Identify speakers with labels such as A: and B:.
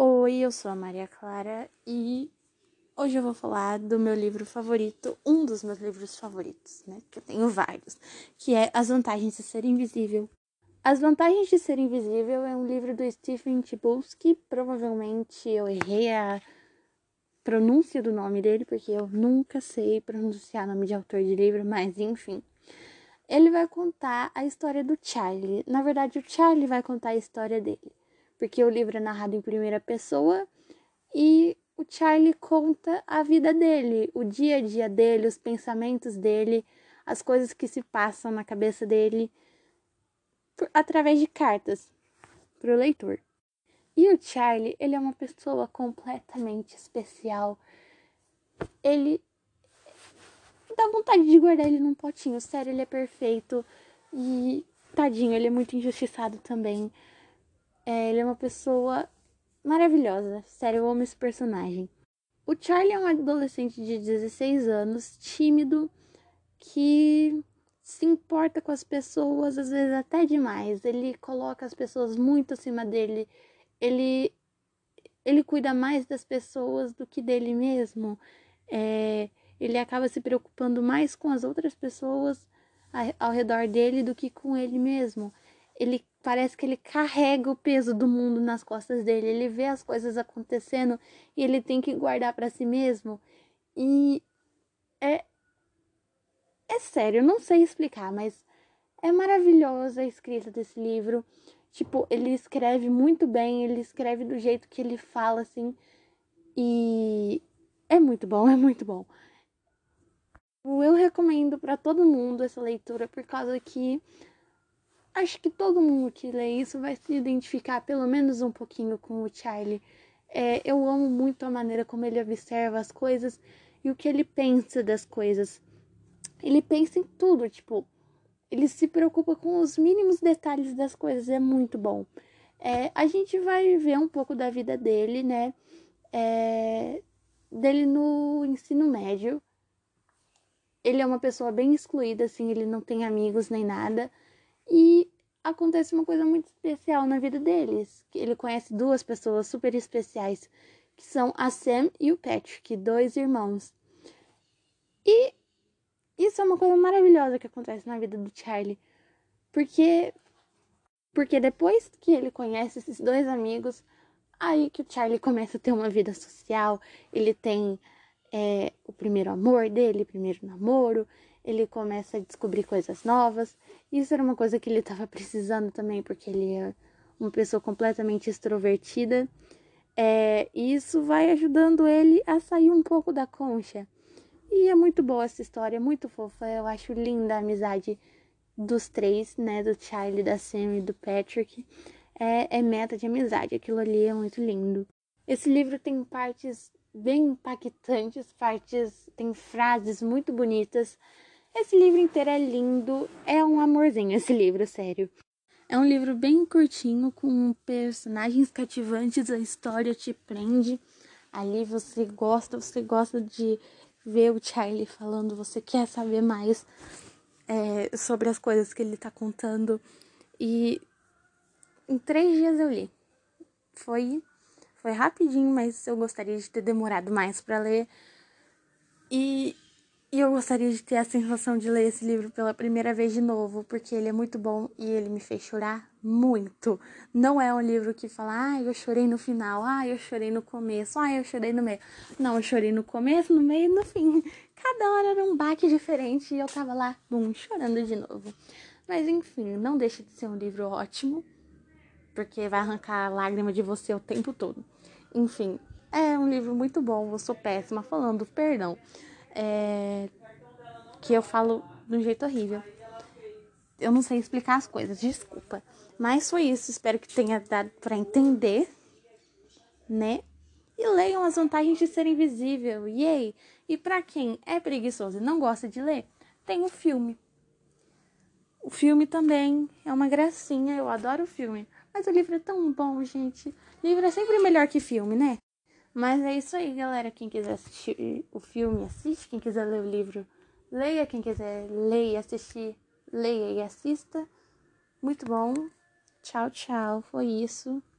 A: Oi, eu sou a Maria Clara e hoje eu vou falar do meu livro favorito, um dos meus livros favoritos, né? Que eu tenho vários, que é As Vantagens de Ser Invisível. As Vantagens de Ser Invisível é um livro do Stephen Chbosky, provavelmente eu errei a pronúncia do nome dele, porque eu nunca sei pronunciar nome de autor de livro, mas enfim. Ele vai contar a história do Charlie. Na verdade, o Charlie vai contar a história dele porque o livro é narrado em primeira pessoa e o Charlie conta a vida dele, o dia a dia dele, os pensamentos dele, as coisas que se passam na cabeça dele por, através de cartas para o leitor. E o Charlie, ele é uma pessoa completamente especial. Ele dá vontade de guardar ele num potinho. Sério, ele é perfeito. E tadinho, ele é muito injustiçado também. É, ele é uma pessoa maravilhosa. Sério, eu amo esse personagem. O Charlie é um adolescente de 16 anos, tímido, que se importa com as pessoas, às vezes até demais. Ele coloca as pessoas muito acima dele. Ele, ele cuida mais das pessoas do que dele mesmo. É, ele acaba se preocupando mais com as outras pessoas ao redor dele do que com ele mesmo. Ele parece que ele carrega o peso do mundo nas costas dele. Ele vê as coisas acontecendo e ele tem que guardar para si mesmo. E é é sério, eu não sei explicar, mas é maravilhosa a escrita desse livro. Tipo, ele escreve muito bem, ele escreve do jeito que ele fala assim. E é muito bom, é muito bom. Eu recomendo para todo mundo essa leitura por causa que Acho que todo mundo que lê isso vai se identificar pelo menos um pouquinho com o Charlie. É, eu amo muito a maneira como ele observa as coisas e o que ele pensa das coisas. Ele pensa em tudo, tipo, ele se preocupa com os mínimos detalhes das coisas, é muito bom. É, a gente vai ver um pouco da vida dele, né? É, dele no ensino médio. Ele é uma pessoa bem excluída, assim, ele não tem amigos nem nada. E acontece uma coisa muito especial na vida deles. Ele conhece duas pessoas super especiais, que são a Sam e o Patrick, dois irmãos. E isso é uma coisa maravilhosa que acontece na vida do Charlie. Porque porque depois que ele conhece esses dois amigos, aí que o Charlie começa a ter uma vida social, ele tem é, o primeiro amor dele, primeiro namoro, ele começa a descobrir coisas novas. Isso era uma coisa que ele estava precisando também, porque ele é uma pessoa completamente extrovertida. É, e isso vai ajudando ele a sair um pouco da concha. E é muito boa essa história, muito fofa. Eu acho linda a amizade dos três, né? Do Charlie, da Sam e do Patrick. É, é meta de amizade. Aquilo ali é muito lindo. Esse livro tem partes bem impactantes, partes, tem frases muito bonitas. Esse livro inteiro é lindo, é um amorzinho esse livro, sério. É um livro bem curtinho, com personagens cativantes, a história te prende. Ali você gosta, você gosta de ver o Charlie falando, você quer saber mais é, sobre as coisas que ele tá contando. E em três dias eu li. Foi, foi rapidinho, mas eu gostaria de ter demorado mais para ler. E e eu gostaria de ter a sensação de ler esse livro pela primeira vez de novo, porque ele é muito bom e ele me fez chorar muito. Não é um livro que fala, ah, eu chorei no final, ah, eu chorei no começo, ah, eu chorei no meio. Não, eu chorei no começo, no meio e no fim. Cada hora era um baque diferente e eu tava lá, bum, chorando de novo. Mas enfim, não deixa de ser um livro ótimo, porque vai arrancar a lágrima de você o tempo todo. Enfim, é um livro muito bom, eu sou péssima falando, perdão é, que eu falo de um jeito horrível. Eu não sei explicar as coisas, desculpa. Mas foi isso, espero que tenha dado para entender, né? E leiam as vantagens de ser invisível, yay! E para quem é preguiçoso e não gosta de ler, tem o filme. O filme também é uma gracinha, eu adoro o filme. Mas o livro é tão bom, gente. Livro é sempre melhor que filme, né? Mas é isso aí, galera. Quem quiser assistir o filme, assiste. Quem quiser ler o livro, leia. Quem quiser ler e assistir, leia e assista. Muito bom. Tchau, tchau. Foi isso.